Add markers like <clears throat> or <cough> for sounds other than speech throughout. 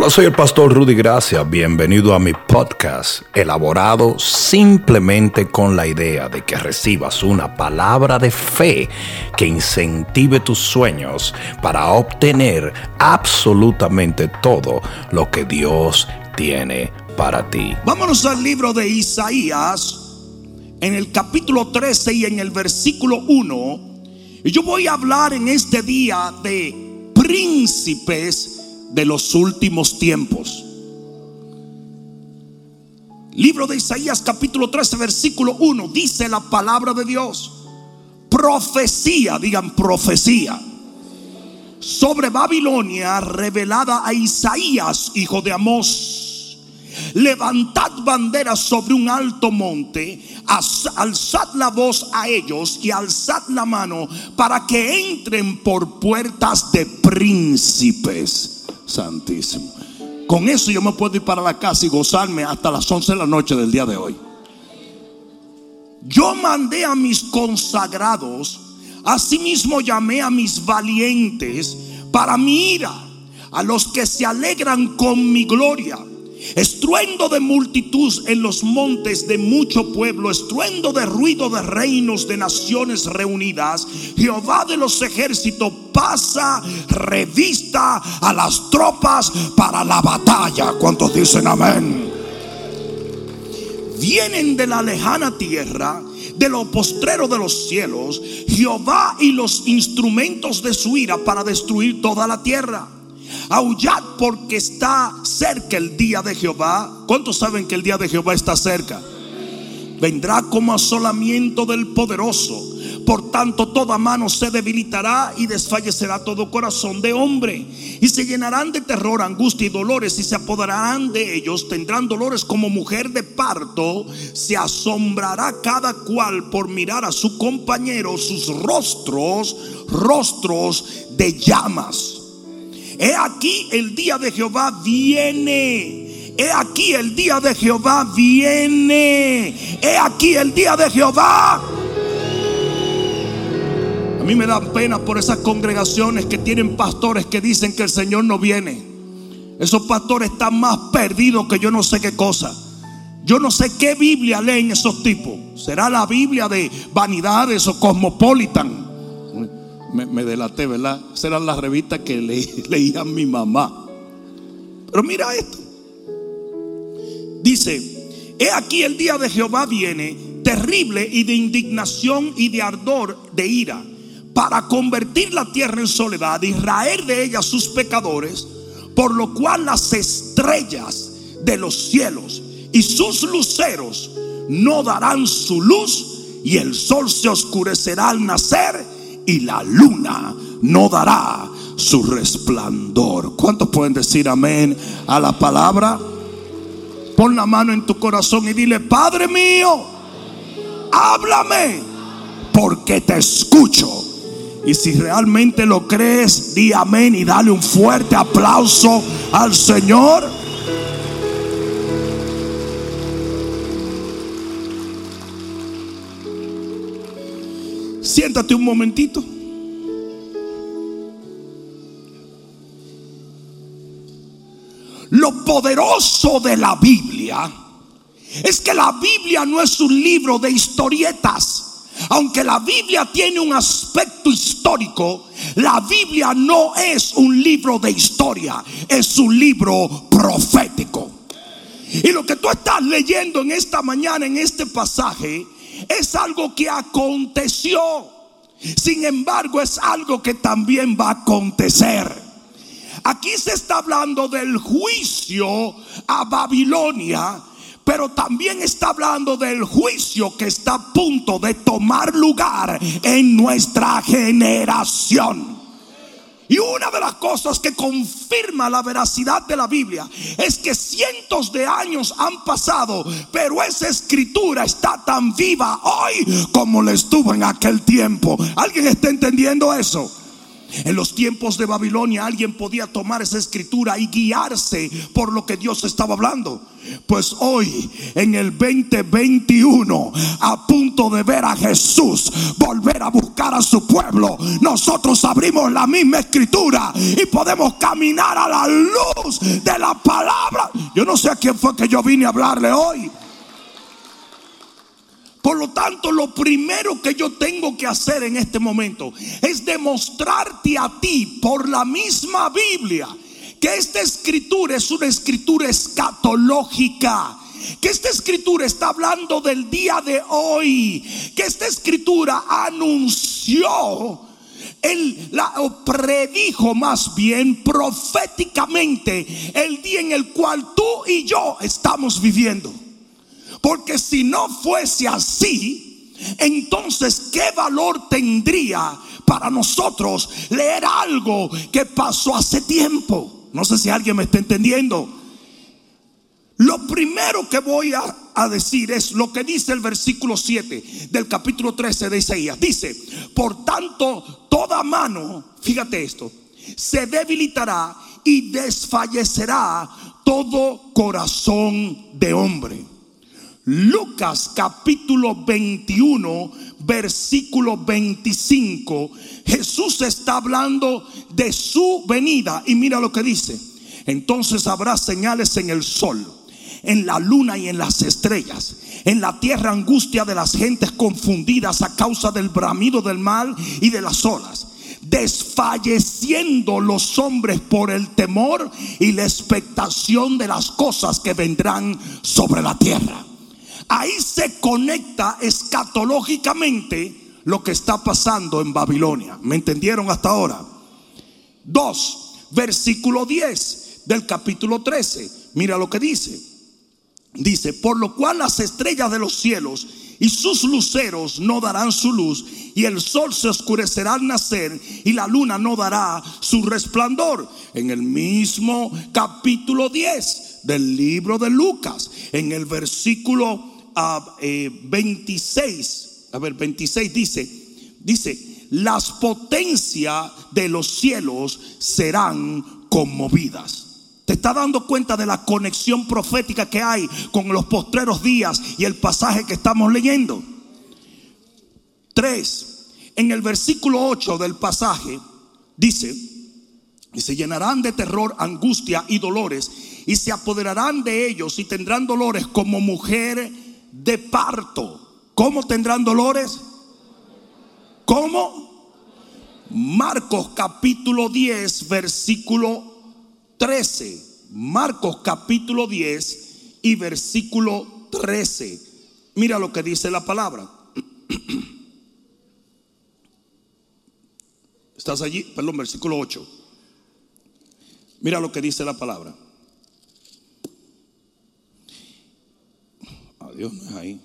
Hola, soy el pastor Rudy Gracia. Bienvenido a mi podcast, elaborado simplemente con la idea de que recibas una palabra de fe que incentive tus sueños para obtener absolutamente todo lo que Dios tiene para ti. Vámonos al libro de Isaías, en el capítulo 13 y en el versículo 1. Y yo voy a hablar en este día de príncipes de los últimos tiempos. Libro de Isaías capítulo 13 versículo 1 dice la palabra de Dios. Profecía, digan profecía. Sobre Babilonia revelada a Isaías, hijo de Amós. Levantad banderas sobre un alto monte, alzad la voz a ellos y alzad la mano para que entren por puertas de príncipes Santísimo. Con eso yo me puedo ir para la casa y gozarme hasta las 11 de la noche del día de hoy. Yo mandé a mis consagrados, asimismo llamé a mis valientes para mi ira, a los que se alegran con mi gloria Estruendo de multitud en los montes de mucho pueblo, estruendo de ruido de reinos de naciones reunidas. Jehová de los ejércitos pasa revista a las tropas para la batalla. ¿Cuántos dicen amén? Vienen de la lejana tierra de lo postrero de los cielos, Jehová y los instrumentos de su ira para destruir toda la tierra. Aullad porque está cerca el día de Jehová. ¿Cuántos saben que el día de Jehová está cerca? Vendrá como asolamiento del poderoso. Por tanto, toda mano se debilitará y desfallecerá todo corazón de hombre. Y se llenarán de terror, angustia y dolores y se apoderarán de ellos. Tendrán dolores como mujer de parto. Se asombrará cada cual por mirar a su compañero sus rostros, rostros de llamas. He aquí el día de Jehová viene. He aquí el día de Jehová viene. He aquí el día de Jehová. A mí me da pena por esas congregaciones que tienen pastores que dicen que el Señor no viene. Esos pastores están más perdidos que yo no sé qué cosa. Yo no sé qué Biblia leen esos tipos. ¿Será la Biblia de vanidades o cosmopolitan? Me, delaté, ¿verdad? Esas eran las revistas que <laughs> leía mi mamá. Pero mira esto. Dice, he aquí el día de Jehová viene, terrible y de indignación y de ardor de ira, para convertir la tierra en soledad y raer de ella sus pecadores, por lo cual las estrellas de los cielos y sus luceros no darán su luz y el sol se oscurecerá al nacer y la luna no dará su resplandor. ¿Cuántos pueden decir amén a la palabra? Pon la mano en tu corazón y dile, Padre mío, háblame, porque te escucho. Y si realmente lo crees, di amén y dale un fuerte aplauso al Señor. Siéntate un momentito. Lo poderoso de la Biblia es que la Biblia no es un libro de historietas. Aunque la Biblia tiene un aspecto histórico, la Biblia no es un libro de historia, es un libro profético. Y lo que tú estás leyendo en esta mañana, en este pasaje, es algo que aconteció. Sin embargo, es algo que también va a acontecer. Aquí se está hablando del juicio a Babilonia, pero también está hablando del juicio que está a punto de tomar lugar en nuestra generación. Y una de las cosas que confirma la veracidad de la Biblia es que cientos de años han pasado, pero esa escritura está tan viva hoy como le estuvo en aquel tiempo. ¿Alguien está entendiendo eso? En los tiempos de Babilonia alguien podía tomar esa escritura y guiarse por lo que Dios estaba hablando. Pues hoy, en el 2021, a punto de ver a Jesús volver a buscar a su pueblo, nosotros abrimos la misma escritura y podemos caminar a la luz de la palabra. Yo no sé a quién fue que yo vine a hablarle hoy. Por lo tanto, lo primero que yo tengo que hacer en este momento es demostrarte a ti por la misma Biblia que esta escritura es una escritura escatológica. Que esta escritura está hablando del día de hoy. Que esta escritura anunció él la, o predijo más bien proféticamente el día en el cual tú y yo estamos viviendo. Porque si no fuese así, entonces ¿qué valor tendría para nosotros leer algo que pasó hace tiempo? No sé si alguien me está entendiendo. Lo primero que voy a, decir es lo que dice el versículo 7 del capítulo 13 de Isaías. Dice, por tanto, toda mano, fíjate esto, se debilitará y desfallecerá todo corazón de hombre. Lucas capítulo 21, versículo 25, Jesús está hablando de su venida y mira lo que dice. Entonces habrá señales en el sol, en la luna y en las estrellas, en la tierra angustia de las gentes confundidas a causa del bramido del mal y de las olas desfalleciendo los hombres por el temor y la expectación de las cosas que vendrán sobre la tierra. Ahí se conecta escatológicamente lo que está pasando en Babilonia. ¿Me entendieron hasta ahora? Dos, versículo 10 del capítulo 13. Mira lo que dice. Dice, por lo cual las estrellas de los cielos y sus luceros no darán su luz, y el sol se oscurecerá al nacer, y la luna no dará su resplandor. En el mismo capítulo 10 del libro de Lucas, en el versículo 26, eh, a ver, 26 dice, dice, las potencias de los cielos serán conmovidas. ¿Te está dando cuenta de la conexión profética que hay con los postreros días y el pasaje que estamos leyendo? 3. En el versículo 8 del pasaje dice, y se llenarán de terror, angustia y dolores, y se apoderarán de ellos y tendrán dolores como mujer de parto. ¿Cómo tendrán dolores? ¿Cómo? Marcos capítulo 10, versículo 13. Marcos capítulo 10 y versículo 13. Mira lo que dice la palabra. <clears throat> ¿Estás allí? Perdón, versículo 8. Mira lo que dice la palabra. Dios no es ahí.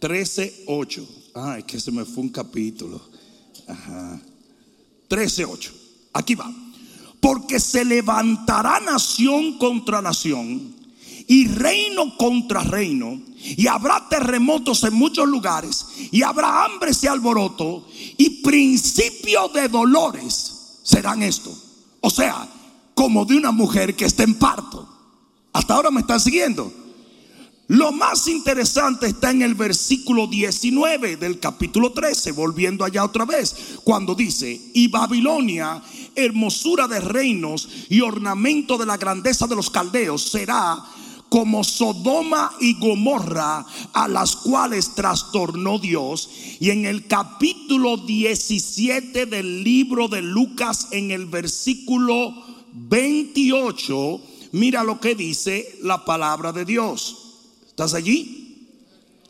13, 8. Ah, es que se me fue un capítulo. Ajá. 13, 8. Aquí va. Porque se levantará nación contra nación y reino contra reino. Y habrá terremotos en muchos lugares. Y habrá hambre y alboroto. Y principio de dolores serán esto. O sea, como de una mujer que está en parto. Hasta ahora me están siguiendo. Lo más interesante está en el versículo 19 del capítulo 13, volviendo allá otra vez, cuando dice, y Babilonia, hermosura de reinos y ornamento de la grandeza de los caldeos, será como Sodoma y Gomorra, a las cuales trastornó Dios. Y en el capítulo 17 del libro de Lucas, en el versículo 28, mira lo que dice la palabra de Dios. ¿Estás allí?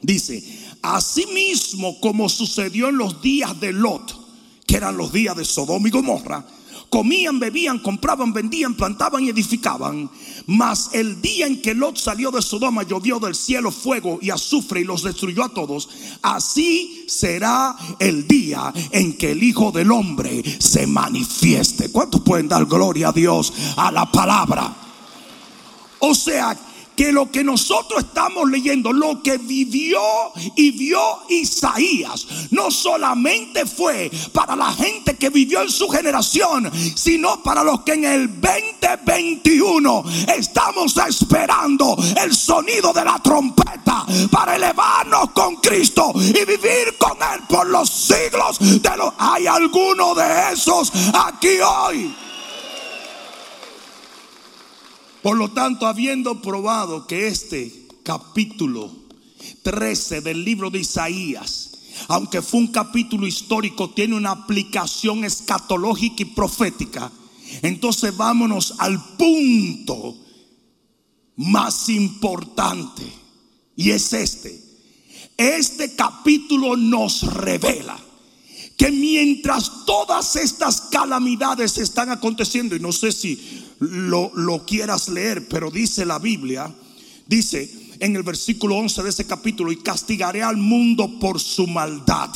Dice, asimismo como sucedió en los días de Lot, que eran los días de Sodoma y Gomorra, comían, bebían, compraban, vendían, plantaban y edificaban. Mas el día en que Lot salió de Sodoma, llovió del cielo fuego y azufre y los destruyó a todos. Así será el día en que el Hijo del Hombre se manifieste. ¿Cuántos pueden dar gloria a Dios a la palabra? O sea, que lo que nosotros estamos leyendo, lo que vivió y vio Isaías, no solamente fue para la gente que vivió en su generación, sino para los que en el 2021 estamos esperando el sonido de la trompeta para elevarnos con Cristo y vivir con Él por los siglos de los... Hay alguno de esos aquí hoy. Por lo tanto, habiendo probado que este capítulo 13 del libro de Isaías, aunque fue un capítulo histórico, tiene una aplicación escatológica y profética, entonces vámonos al punto más importante. Y es este. Este capítulo nos revela que mientras todas estas calamidades están aconteciendo, y no sé si lo, lo quieras leer, pero dice la Biblia, dice en el versículo 11 de ese capítulo, y castigaré al mundo por su maldad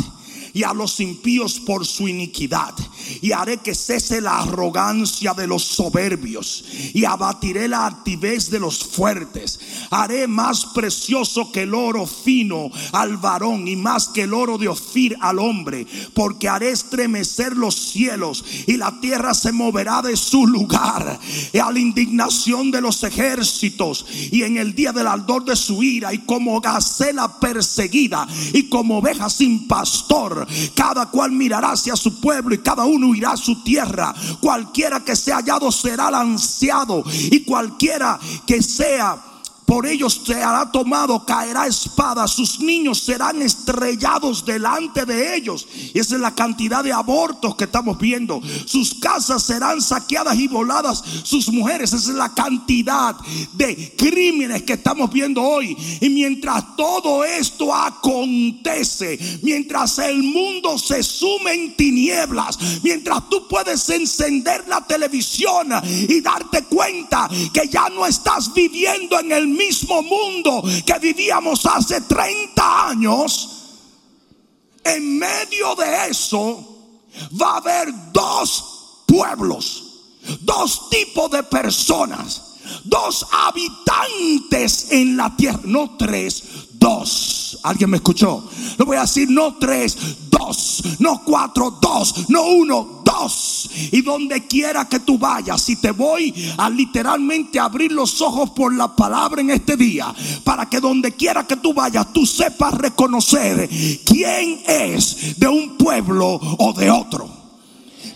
y a los impíos por su iniquidad. Y haré que cese la arrogancia de los soberbios y abatiré la altivez de los fuertes. Haré más precioso que el oro fino al varón y más que el oro de Ofir al hombre, porque haré estremecer los cielos y la tierra se moverá de su lugar y a la indignación de los ejércitos y en el día del ardor de su ira y como gacela perseguida y como oveja sin pastor cada cual mirará hacia su pueblo y cada uno irá a su tierra. Cualquiera que sea hallado será lanceado y cualquiera que sea por ellos se hará tomado, caerá espada, sus niños serán estrellados delante de ellos. Y esa es la cantidad de abortos que estamos viendo. Sus casas serán saqueadas y voladas, sus mujeres, esa es la cantidad de crímenes que estamos viendo hoy. Y mientras todo esto acontece, mientras el mundo se sume en tinieblas, mientras tú puedes encender la televisión y darte cuenta que ya no estás viviendo en el mismo mundo que vivíamos hace 30 años, en medio de eso va a haber dos pueblos, dos tipos de personas, dos habitantes en la tierra, no tres, dos. ¿Alguien me escuchó? Lo voy a decir, no tres, dos, no cuatro, dos, no uno, dos. Y donde quiera que tú vayas, si te voy a literalmente abrir los ojos por la palabra en este día, para que donde quiera que tú vayas, tú sepas reconocer quién es de un pueblo o de otro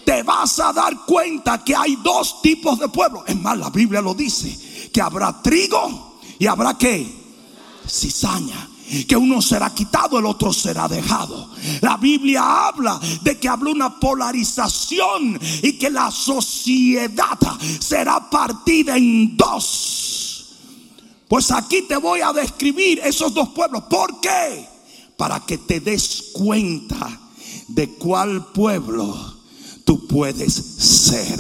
te vas a dar cuenta que hay dos tipos de pueblos. Es más, la Biblia lo dice, que habrá trigo y habrá qué? Cizaña que uno será quitado, el otro será dejado. La Biblia habla de que habla una polarización y que la sociedad será partida en dos. Pues aquí te voy a describir esos dos pueblos. ¿Por qué? Para que te des cuenta de cuál pueblo tú puedes ser.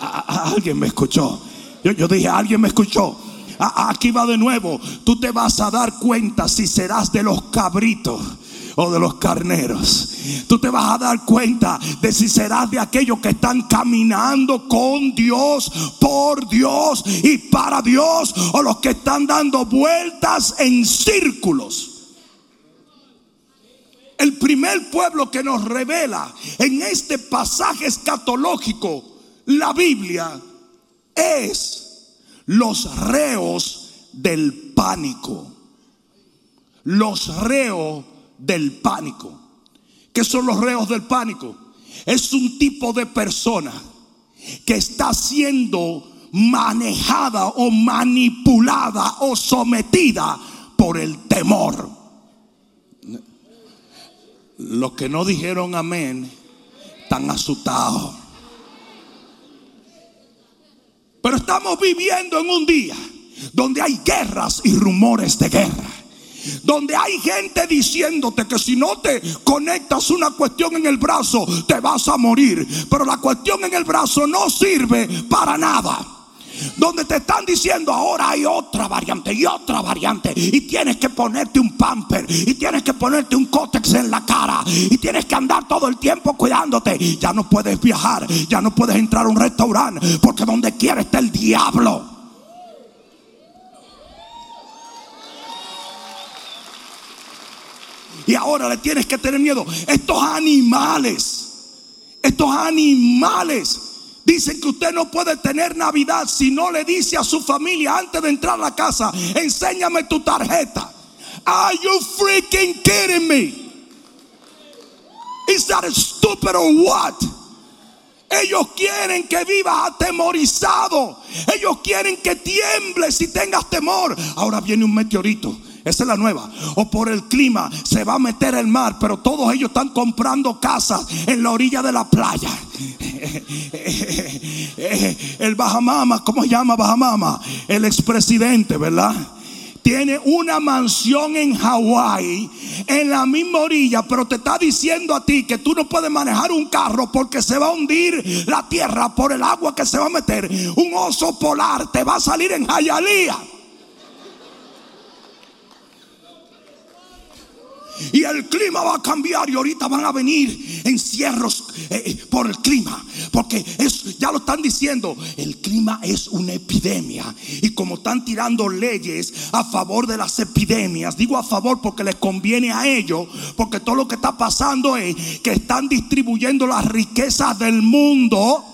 alguien me escuchó. Yo, yo dije, alguien me escuchó. Aquí va de nuevo. Tú te vas a dar cuenta si serás de los cabritos o de los carneros. Tú te vas a dar cuenta de si serás de aquellos que están caminando con Dios, por Dios y para Dios, o los que están dando vueltas en círculos. El primer pueblo que nos revela en este pasaje escatológico la Biblia es los reos del pánico. Los reos del pánico. ¿Qué son los reos del pánico? Es un tipo de persona que está siendo manejada o manipulada o sometida por el temor. Los que no dijeron amén están asustados. Pero estamos viviendo en un día donde hay guerras y rumores de guerra. Donde hay gente diciéndote que si no te conectas una cuestión en el brazo, te vas a morir. Pero la cuestión en el brazo no sirve para nada donde te están diciendo ahora hay otra variante y otra variante y tienes que ponerte un pamper y tienes que ponerte un cótex en la cara y tienes que andar todo el tiempo cuidándote. Ya no puedes viajar, ya no puedes entrar a un restaurante porque donde quiera está el diablo. Y ahora le tienes que tener miedo. Estos animales, estos animales Dicen que usted no puede tener Navidad si no le dice a su familia antes de entrar a la casa, enséñame tu tarjeta. Are you freaking kidding me? Is that stupid or what? Ellos quieren que vivas atemorizado. Ellos quieren que tiembles y tengas temor. Ahora viene un meteorito. Esa es la nueva. O por el clima se va a meter el mar, pero todos ellos están comprando casas en la orilla de la playa. <laughs> El Bahamama, ¿cómo se llama Bahamama? El expresidente, ¿verdad? tiene una mansión en Hawái, en la misma orilla, pero te está diciendo a ti que tú no puedes manejar un carro porque se va a hundir la tierra por el agua que se va a meter. Un oso polar te va a salir en Hialeah. Y el clima va a cambiar y ahorita van a venir encierros eh, eh, por el clima. Porque es, ya lo están diciendo, el clima es una epidemia. Y como están tirando leyes a favor de las epidemias, digo a favor porque les conviene a ellos, porque todo lo que está pasando es que están distribuyendo las riquezas del mundo.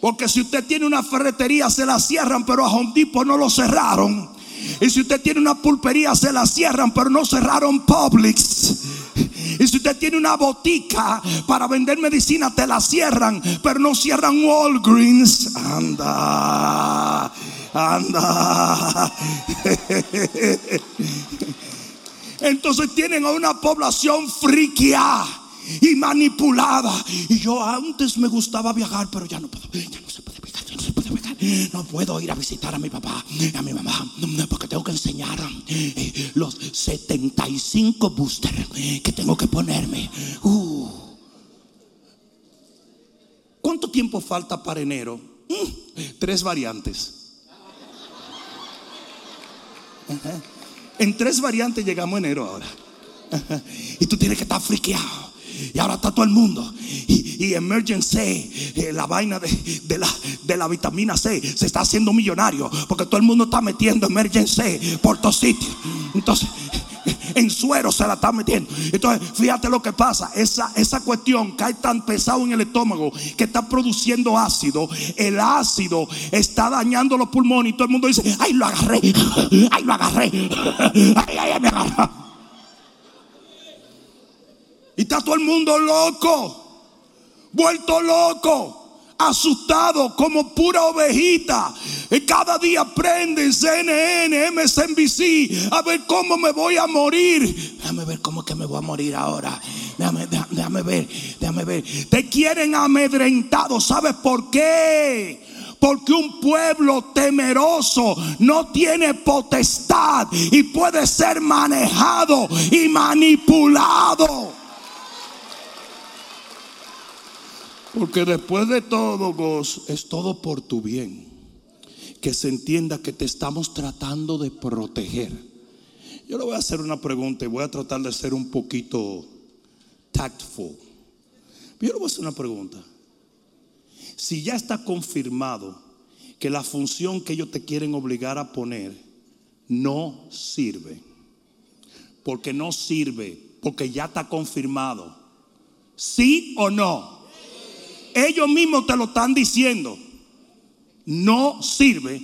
Porque si usted tiene una ferretería se la cierran, pero a Hondipo no lo cerraron. Y si usted tiene una pulpería, se la cierran, pero no cerraron Publix. Y si usted tiene una botica para vender medicina, te la cierran, pero no cierran Walgreens. Anda, anda. Entonces tienen a una población friqueada y manipulada. Y yo antes me gustaba viajar, pero ya no puedo puede viajar, ya no se puede viajar. No puedo ir a visitar a mi papá a mi mamá porque tengo que enseñar eh, los 75 boosters que tengo que ponerme. Uh. ¿Cuánto tiempo falta para enero? Mm, tres variantes. En tres variantes llegamos a enero ahora. Y tú tienes que estar friqueado. Y ahora está todo el mundo. Y, emergency, eh, la vaina de, la, de la vitamina C, se está haciendo millonario. Porque todo el mundo está metiendo emergency por todos sitios. Entonces, en suero se la está metiendo. Entonces, fíjate lo que pasa. Esa, esa cuestión cae tan pesado en el estómago que está produciendo ácido. El ácido está dañando los pulmones y todo el mundo dice, ay, lo agarré, ay, lo agarré, <laughs> ay, ay, me agarré. Y está todo el mundo loco, vuelto loco, asustado como pura ovejita. Y cada día prenden CNN, MSNBC, a ver cómo me voy a morir. Déjame ver cómo es que me voy a morir ahora. Déjame, déjame ver, déjame ver. Te quieren amedrentado, ¿sabes por qué? Porque un pueblo temeroso no tiene potestad y puede ser manejado y manipulado. Porque después de todo, Goz, es todo por tu bien. Que se entienda que te estamos tratando de proteger. Yo le voy a hacer una pregunta y voy a tratar de ser un poquito tactful. Yo le voy a hacer una pregunta. Si ya está confirmado que la función que ellos te quieren obligar a poner no sirve, porque no sirve, porque ya está confirmado, ¿sí o no? Ellos mismos te lo están diciendo, no sirve,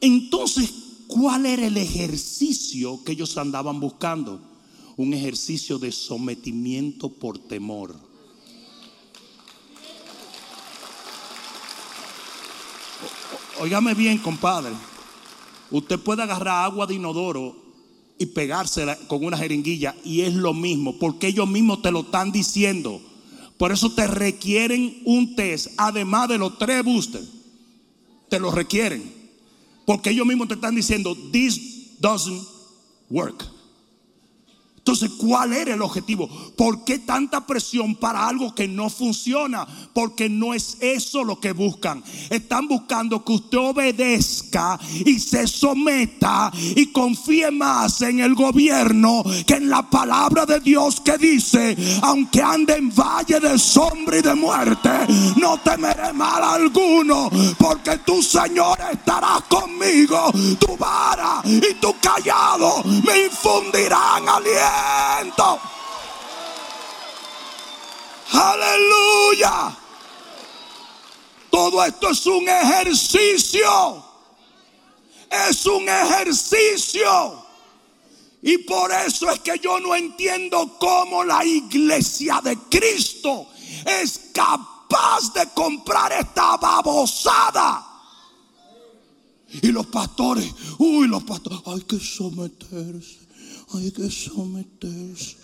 entonces, ¿cuál era el ejercicio que ellos andaban buscando? Un ejercicio de sometimiento por temor. Óigame bien, compadre. Usted puede agarrar agua de inodoro y pegársela con una jeringuilla y es lo mismo, porque ellos mismos te lo están diciendo. Por eso te requieren un test, además de los tres boosters. Te lo requieren. Porque ellos mismos te están diciendo, this doesn't work. Entonces, ¿cuál era el objetivo? ¿Por qué tanta presión para algo que no funciona? Porque no es eso lo que buscan. Están buscando que usted obedezca y se someta y confíe más en el gobierno que en la palabra de Dios que dice, aunque ande en valle de sombra y de muerte, no temeré mal alguno, porque tu Señor estará conmigo. Tu vara y tu callado me infundirán aliento. Aleluya. Todo esto es un ejercicio. Es un ejercicio. Y por eso es que yo no entiendo cómo la iglesia de Cristo es capaz de comprar esta babosada. Y los pastores, uy, los pastores, hay que someterse, hay que someterse,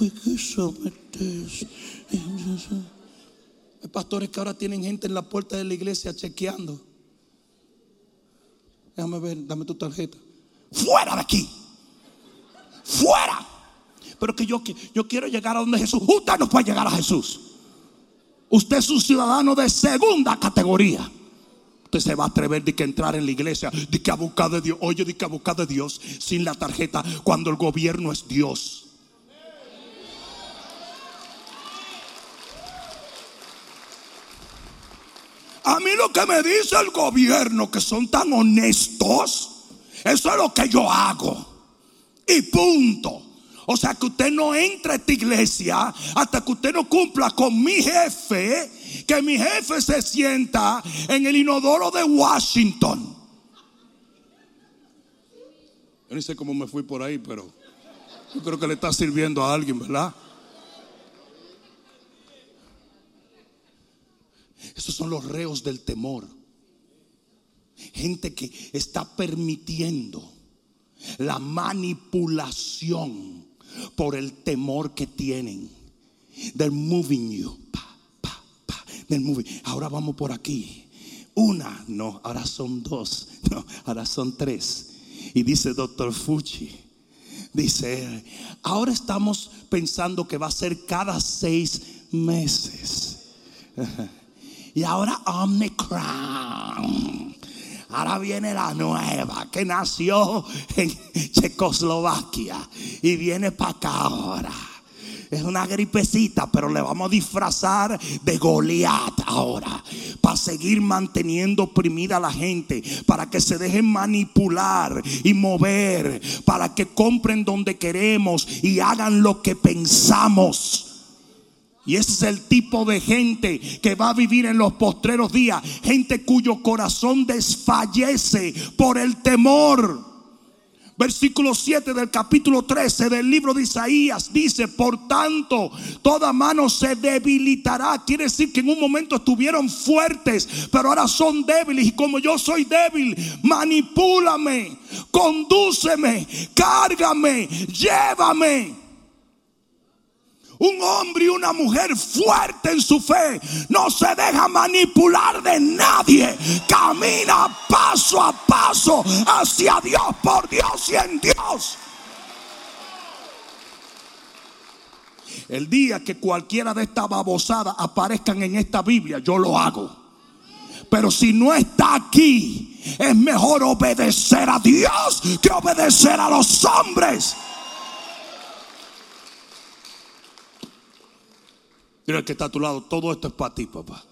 hay que someterse. Hay pastores que ahora tienen gente en la puerta de la iglesia chequeando. Déjame ver, dame tu tarjeta. Fuera de aquí. Fuera. Pero que yo, yo quiero llegar a donde Jesús. Usted no puede llegar a Jesús. Usted es un ciudadano de segunda categoría. Usted se va a atrever de que entrar en la iglesia, de que a buscar de Dios. Oye, de que a buscar de Dios sin la tarjeta cuando el gobierno es Dios. A mí lo que me dice el gobierno, que son tan honestos, eso es lo que yo hago. Y punto. O sea que usted no entra a esta iglesia hasta que usted no cumpla con mi jefe, que mi jefe se sienta en el inodoro de Washington. Yo no sé cómo me fui por ahí, pero yo creo que le está sirviendo a alguien, ¿verdad? Esos son los reos del temor. Gente que está permitiendo la manipulación por el temor que tienen. They're moving you. Moving. Ahora vamos por aquí. Una, no, ahora son dos, <laughs> no, ahora son tres. Y dice doctor Fuchi, dice, ahora estamos pensando que va a ser cada seis meses. <laughs> Y ahora Omnicron. Ahora viene la nueva que nació en <laughs> Checoslovaquia y viene para acá ahora. Es una gripecita, pero le vamos a disfrazar de Goliat ahora. Para seguir manteniendo oprimida a la gente. Para que se dejen manipular y mover. Para que compren donde queremos y hagan lo que pensamos. Y ese es el tipo de gente que va a vivir en los postreros días. Gente cuyo corazón desfallece por el temor. Versículo 7 del capítulo 13 del libro de Isaías dice, por tanto, toda mano se debilitará. Quiere decir que en un momento estuvieron fuertes, pero ahora son débiles. Y como yo soy débil, manipúlame, condúceme, cárgame, llévame. Un hombre y una mujer fuerte en su fe no se deja manipular de nadie. Camina paso a paso hacia Dios, por Dios y en Dios. El día que cualquiera de estas babosadas aparezcan en esta Biblia, yo lo hago. Pero si no está aquí, es mejor obedecer a Dios que obedecer a los hombres. Mira el que está a tu lado, todo esto es para ti, papá.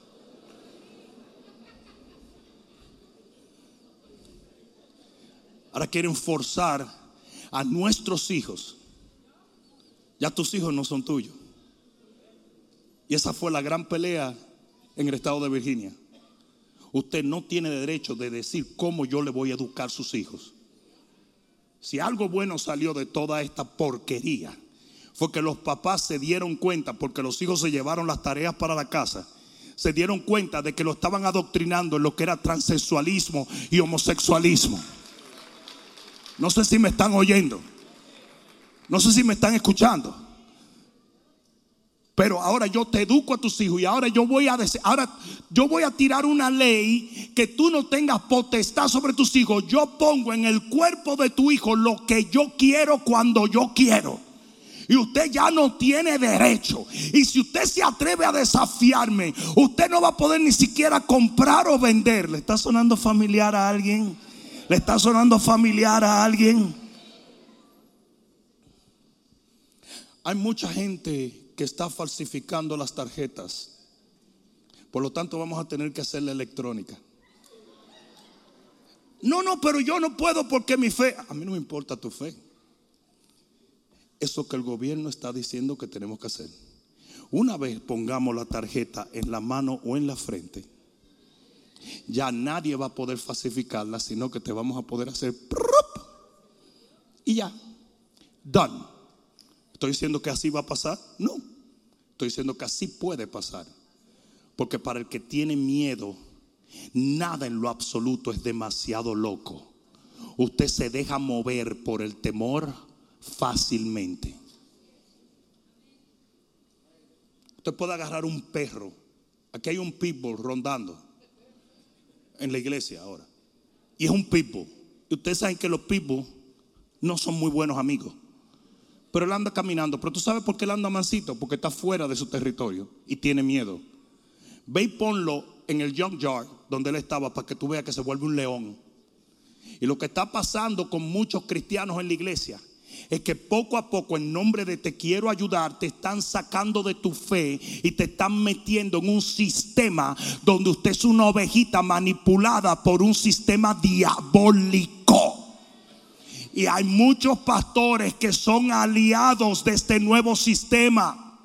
Ahora quieren forzar a nuestros hijos. Ya tus hijos no son tuyos. Y esa fue la gran pelea en el estado de Virginia. Usted no tiene derecho de decir cómo yo le voy a educar a sus hijos. Si algo bueno salió de toda esta porquería, fue que los papás se dieron cuenta, porque los hijos se llevaron las tareas para la casa, se dieron cuenta de que lo estaban adoctrinando en lo que era transexualismo y homosexualismo. No sé si me están oyendo. No sé si me están escuchando. Pero ahora yo te educo a tus hijos y ahora yo voy a ahora yo voy a tirar una ley que tú no tengas potestad sobre tus hijos. Yo pongo en el cuerpo de tu hijo lo que yo quiero cuando yo quiero y usted ya no tiene derecho. Y si usted se atreve a desafiarme, usted no va a poder ni siquiera comprar o vender. ¿Le está sonando familiar a alguien? ¿Le está sonando familiar a alguien? Hay mucha gente que está falsificando las tarjetas. Por lo tanto, vamos a tener que hacerla electrónica. No, no, pero yo no puedo porque mi fe, a mí no me importa tu fe. Eso que el gobierno está diciendo que tenemos que hacer. Una vez pongamos la tarjeta en la mano o en la frente, ya nadie va a poder falsificarla, sino que te vamos a poder hacer y ya, done. ¿Estoy diciendo que así va a pasar? No, estoy diciendo que así puede pasar. Porque para el que tiene miedo, nada en lo absoluto es demasiado loco. Usted se deja mover por el temor fácilmente. Usted puede agarrar un perro. Aquí hay un pitbull rondando en la iglesia ahora. Y es un pitbull. Y ustedes saben que los pitbulls no son muy buenos amigos. Pero él anda caminando. Pero tú sabes por qué él anda mansito. Porque está fuera de su territorio y tiene miedo. Ve y ponlo en el junkyard donde él estaba para que tú veas que se vuelve un león. Y lo que está pasando con muchos cristianos en la iglesia es que poco a poco en nombre de te quiero ayudar, te están sacando de tu fe y te están metiendo en un sistema donde usted es una ovejita manipulada por un sistema diabólico. Y hay muchos pastores que son aliados de este nuevo sistema.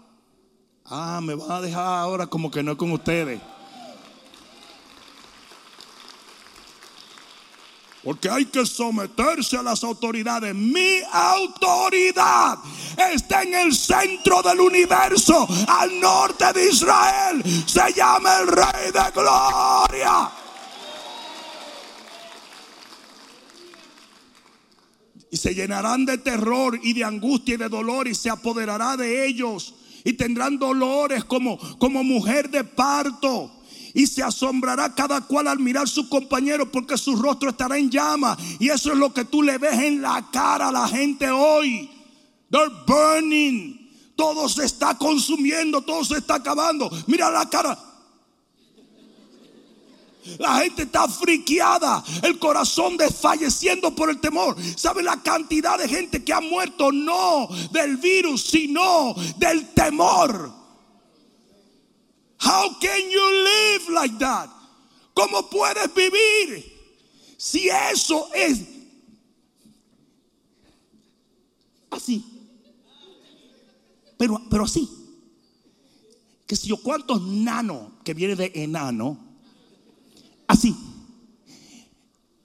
Ah, me van a dejar ahora como que no con ustedes. Porque hay que someterse a las autoridades. Mi autoridad está en el centro del universo, al norte de Israel. Se llama el Rey de Gloria. Y se llenarán de terror y de angustia y de dolor y se apoderará de ellos. Y tendrán dolores como, como mujer de parto y se asombrará cada cual al mirar su compañero porque su rostro estará en llama. Y eso es lo que tú le ves en la cara a la gente hoy. They're burning. Todo se está consumiendo, todo se está acabando. Mira la cara. La gente está friqueada, el corazón desfalleciendo por el temor. ¿Sabe la cantidad de gente que ha muerto? No del virus, sino del temor. How can you live like that? ¿Cómo puedes vivir si eso es así? Pero, pero así. Que si yo cuántos nano que viene de enano, así.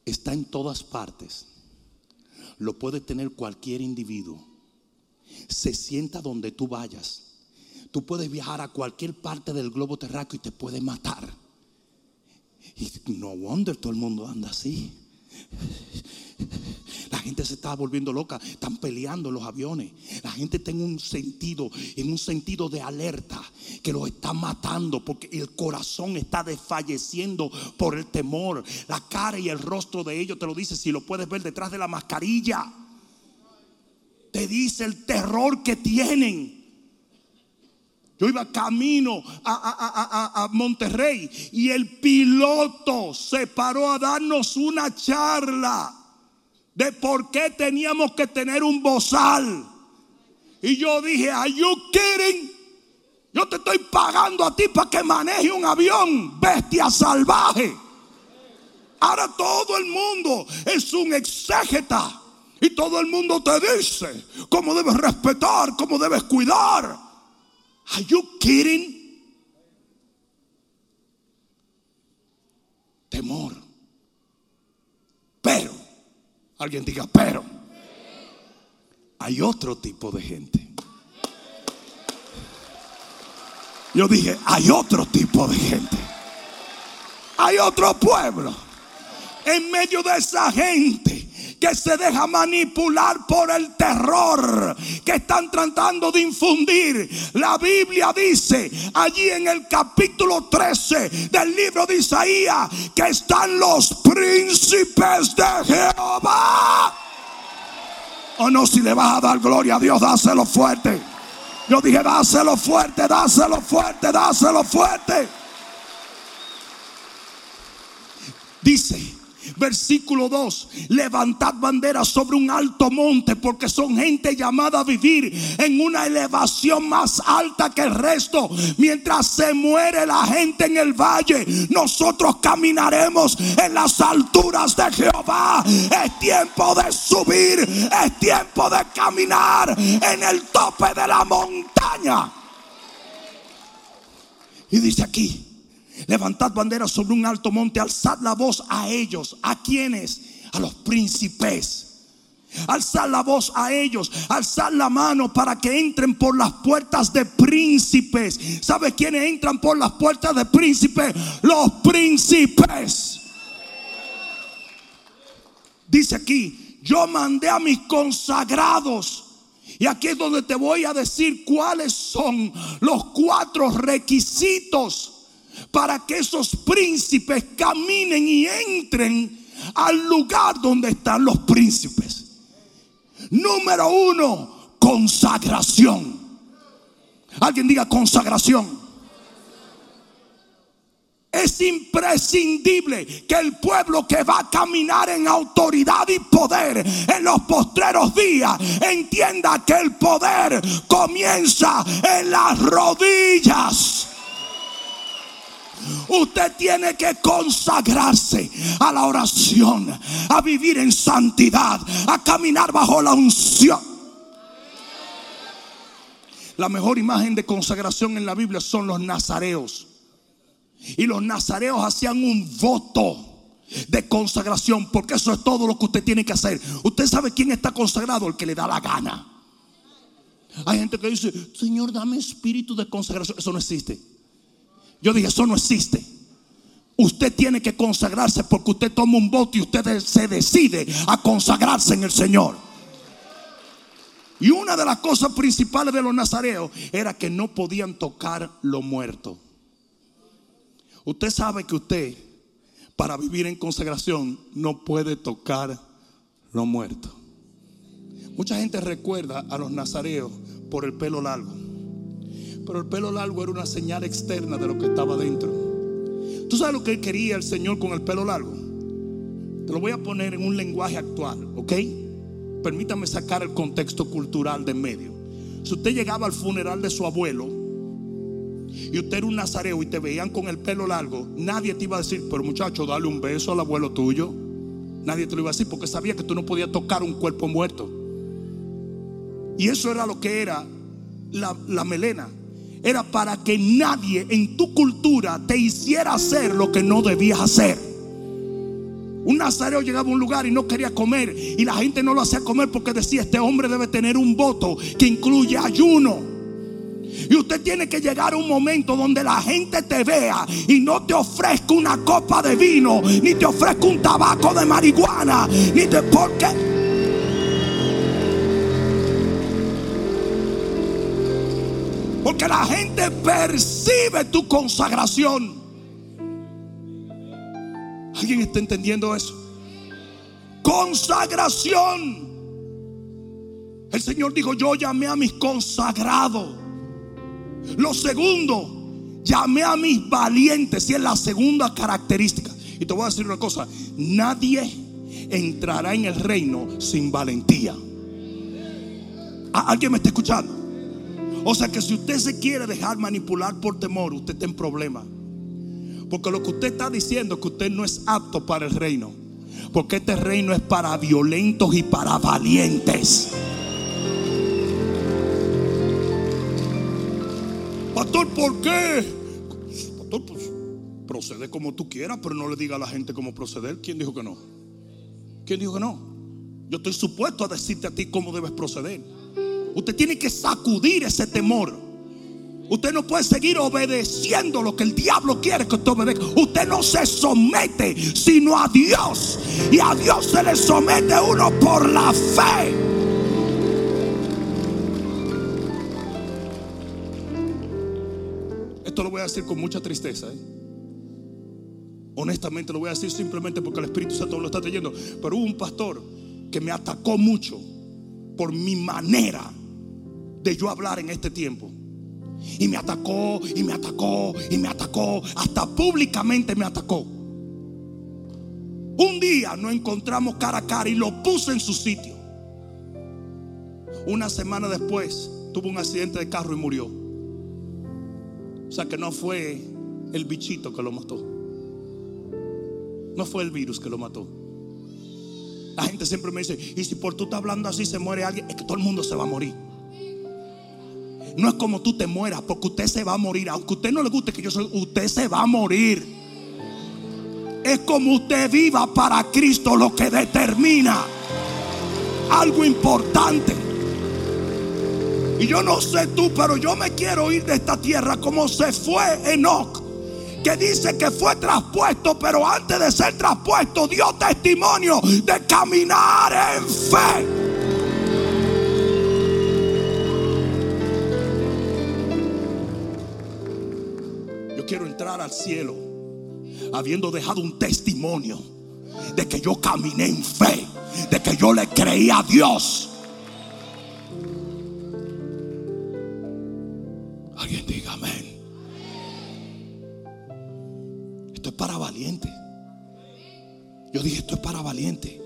Está en todas partes. Lo puede tener cualquier individuo. Se sienta donde tú vayas Tú puedes viajar a cualquier parte del globo terráqueo y te puede matar. Y no wonder todo el mundo anda así. La gente se está volviendo loca, están peleando los aviones. La gente tiene un sentido, en un sentido de alerta, que los está matando porque el corazón está desfalleciendo por el temor. La cara y el rostro de ellos te lo dice si lo puedes ver detrás de la mascarilla. Te dice el terror que tienen. Yo iba camino a, Monterrey y el piloto se paró a darnos una charla de por qué teníamos que tener un bozal. Y yo dije, ¿Are you kidding? Yo te estoy pagando a ti para que maneje un avión, bestia salvaje. Ahora todo el mundo es un exégeta. Y todo el mundo te dice cómo debes respetar, cómo debes cuidar. Are you kidding? Temor. Pero, alguien diga, pero, hay otro tipo de gente. Yo dije, hay otro tipo de gente. Hay otro pueblo. En medio de esa gente que se deja manipular por el terror que están tratando de infundir. La Biblia dice allí en el capítulo 13 del libro de Isaías que están los príncipes de Jehová. O oh, no, si le vas a dar gloria a Dios, dáselo fuerte. Yo dije, dáselo fuerte, dáselo fuerte, dáselo fuerte. Dice Versículo 2. Levantad banderas sobre un alto monte porque son gente llamada a vivir en una elevación más alta que el resto. Mientras se muere la gente en el valle, nosotros caminaremos en las alturas de Jehová. Es tiempo de subir, es tiempo de caminar en el tope de la montaña. Y dice aquí, Levantad banderas sobre un alto monte, alzad la voz a ellos. ¿A quienes? A los príncipes. Alzad la voz a ellos, alzad la mano para que entren por las puertas de príncipes. ¿Sabe quiénes entran por las puertas de príncipes? Los príncipes. Dice aquí, yo mandé a mis consagrados. Y aquí es donde te voy a decir cuáles son los cuatro requisitos para que esos príncipes caminen y entren al lugar donde están los príncipes. Número uno, consagración. Alguien diga consagración. Es imprescindible que el pueblo que va a caminar en autoridad y poder en los postreros días entienda que el poder comienza en las rodillas. Usted tiene que consagrarse a la oración, a vivir en santidad, a caminar bajo la unción. La mejor imagen de consagración en la Biblia son los nazareos. Y los nazareos hacían un voto de consagración, porque eso es todo lo que usted tiene que hacer. Usted sabe quién está consagrado, el que le da la gana. Hay gente que dice, Señor, dame espíritu de consagración. Eso no existe. Yo dije, eso no existe. Usted tiene que consagrarse porque usted toma un voto y usted se decide a consagrarse en el Señor. Y una de las cosas principales de los nazareos era que no podían tocar lo muerto. Usted sabe que usted, para vivir en consagración, no puede tocar lo muerto. Mucha gente recuerda a los nazareos por el pelo largo. Pero el pelo largo era una señal externa de lo que estaba dentro. ¿Tú sabes lo que quería el Señor con el pelo largo? Te lo voy a poner en un lenguaje actual, ¿ok? Permítame sacar el contexto cultural de en medio. Si usted llegaba al funeral de su abuelo y usted era un nazareo y te veían con el pelo largo, nadie te iba a decir, pero muchacho, dale un beso al abuelo tuyo. Nadie te lo iba a decir porque sabía que tú no podías tocar un cuerpo muerto. Y eso era lo que era la, la melena era para que nadie en tu cultura te hiciera hacer lo que no debías hacer. Un nazareo llegaba a un lugar y no quería comer y la gente no lo hacía comer porque decía, este hombre debe tener un voto que incluye ayuno. Y usted tiene que llegar a un momento donde la gente te vea y no te ofrezca una copa de vino, ni te ofrezca un tabaco de marihuana, ni te porque Porque la gente percibe tu consagración. ¿Alguien está entendiendo eso? Consagración. El Señor dijo, yo llamé a mis consagrados. Lo segundo, llamé a mis valientes. Y es la segunda característica. Y te voy a decir una cosa, nadie entrará en el reino sin valentía. ¿Alguien me está escuchando? O sea que si usted se quiere dejar manipular por temor, usted está en problema. Porque lo que usted está diciendo es que usted no es apto para el reino. Porque este reino es para violentos y para valientes. Pastor, ¿por qué? Pastor, pues procede como tú quieras, pero no le diga a la gente cómo proceder. ¿Quién dijo que no? ¿Quién dijo que no? Yo estoy supuesto a decirte a ti cómo debes proceder. Usted tiene que sacudir ese temor. Usted no puede seguir obedeciendo lo que el diablo quiere que usted obedezca. Usted no se somete sino a Dios. Y a Dios se le somete uno por la fe. Esto lo voy a decir con mucha tristeza. ¿eh? Honestamente lo voy a decir simplemente porque el Espíritu Santo lo está trayendo. Pero hubo un pastor que me atacó mucho por mi manera de yo hablar en este tiempo. Y me atacó, y me atacó, y me atacó, hasta públicamente me atacó. Un día nos encontramos cara a cara y lo puse en su sitio. Una semana después tuvo un accidente de carro y murió. O sea que no fue el bichito que lo mató. No fue el virus que lo mató. La gente siempre me dice, y si por tú estás hablando así se muere alguien, es que todo el mundo se va a morir. No es como tú te mueras, porque usted se va a morir. Aunque a usted no le guste que yo soy, usted se va a morir. Es como usted viva para Cristo lo que determina algo importante. Y yo no sé tú, pero yo me quiero ir de esta tierra como se fue Enoch. Que dice que fue traspuesto, pero antes de ser traspuesto dio testimonio de caminar en fe. Quiero entrar al cielo habiendo dejado un testimonio de que yo caminé en fe, de que yo le creí a Dios. Alguien diga amén. Esto es para valiente. Yo dije, esto es para valiente.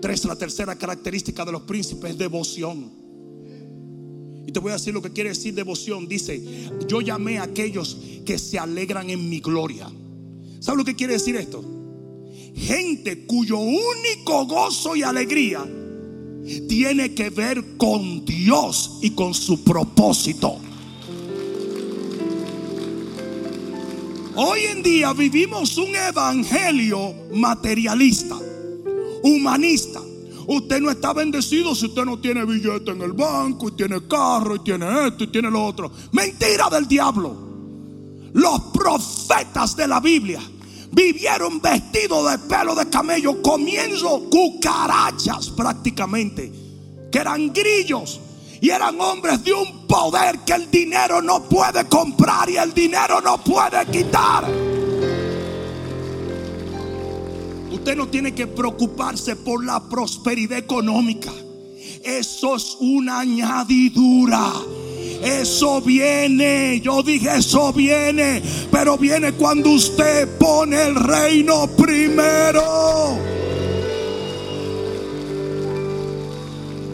Tres, la tercera característica de los príncipes es devoción. Te voy a decir lo que quiere decir devoción. Dice, yo llamé a aquellos que se alegran en mi gloria. ¿Sabe lo que quiere decir esto? Gente cuyo único gozo y alegría tiene que ver con Dios y con su propósito. Hoy en día vivimos un evangelio materialista, humanista. Usted no está bendecido si usted no tiene billete en el banco y tiene carro y tiene esto y tiene lo otro. Mentira del diablo. Los profetas de la Biblia vivieron vestidos de pelo de camello, comiendo cucarachas prácticamente, que eran grillos. Y eran hombres de un poder que el dinero no puede comprar y el dinero no puede quitar. Usted no tiene que preocuparse por la prosperidad económica. Eso es una añadidura. Eso viene, yo dije eso viene, pero viene cuando usted pone el reino primero.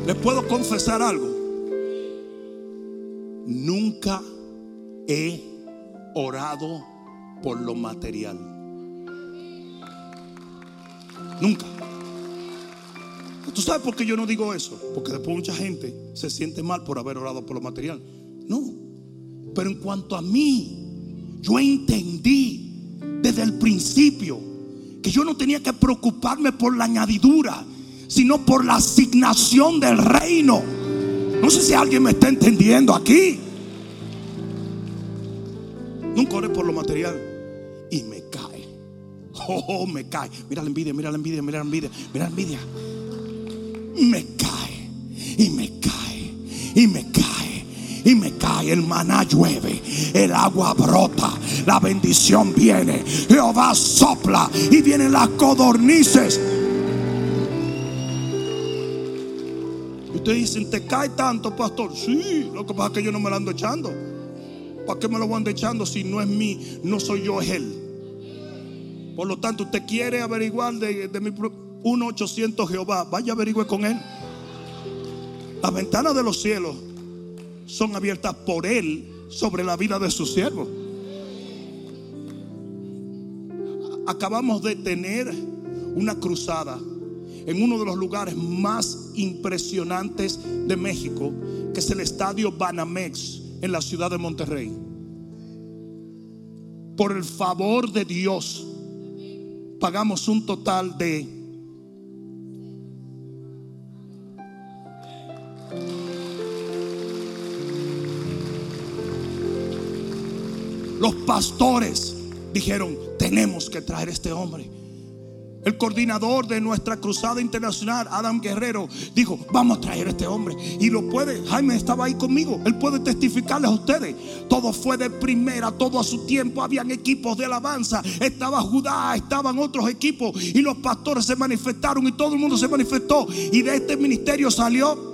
¿Le puedo confesar algo? Nunca he orado por lo material. Nunca. ¿Tú sabes por qué yo no digo eso? Porque después mucha gente se siente mal por haber orado por lo material. No. Pero en cuanto a mí, yo entendí desde el principio que yo no tenía que preocuparme por la añadidura, sino por la asignación del reino. No sé si alguien me está entendiendo aquí. Nunca oré por lo material y me Oh, me cae. Mira la envidia, mira la envidia, mira la envidia, mira la envidia. Me cae y me cae y me cae y me cae. El maná llueve, el agua brota, la bendición viene. Jehová sopla y vienen las codornices. Y ustedes dicen, ¿te cae tanto, pastor? Sí, lo que pasa es que yo no me lo ando echando. ¿Para qué me lo voy ando echando si no es mí, no soy yo, es él? Por lo tanto, usted quiere averiguar de, mi 1-800 Jehová, vaya averigüe con él. Las ventanas de los cielos son abiertas por él sobre la vida de su siervo. Acabamos de tener una cruzada en uno de los lugares más impresionantes de México, que es el estadio Banamex en la ciudad de Monterrey. Por el favor de Dios, pagamos un total de Los pastores dijeron, tenemos que traer este hombre. El coordinador de nuestra cruzada internacional, Adam Guerrero, dijo, vamos a traer a este hombre. Y lo puede, Jaime estaba ahí conmigo, él puede testificarles a ustedes. Todo fue de primera, todo a su tiempo. Habían equipos de alabanza, estaba Judá, estaban otros equipos. Y los pastores se manifestaron y todo el mundo se manifestó. Y de este ministerio salió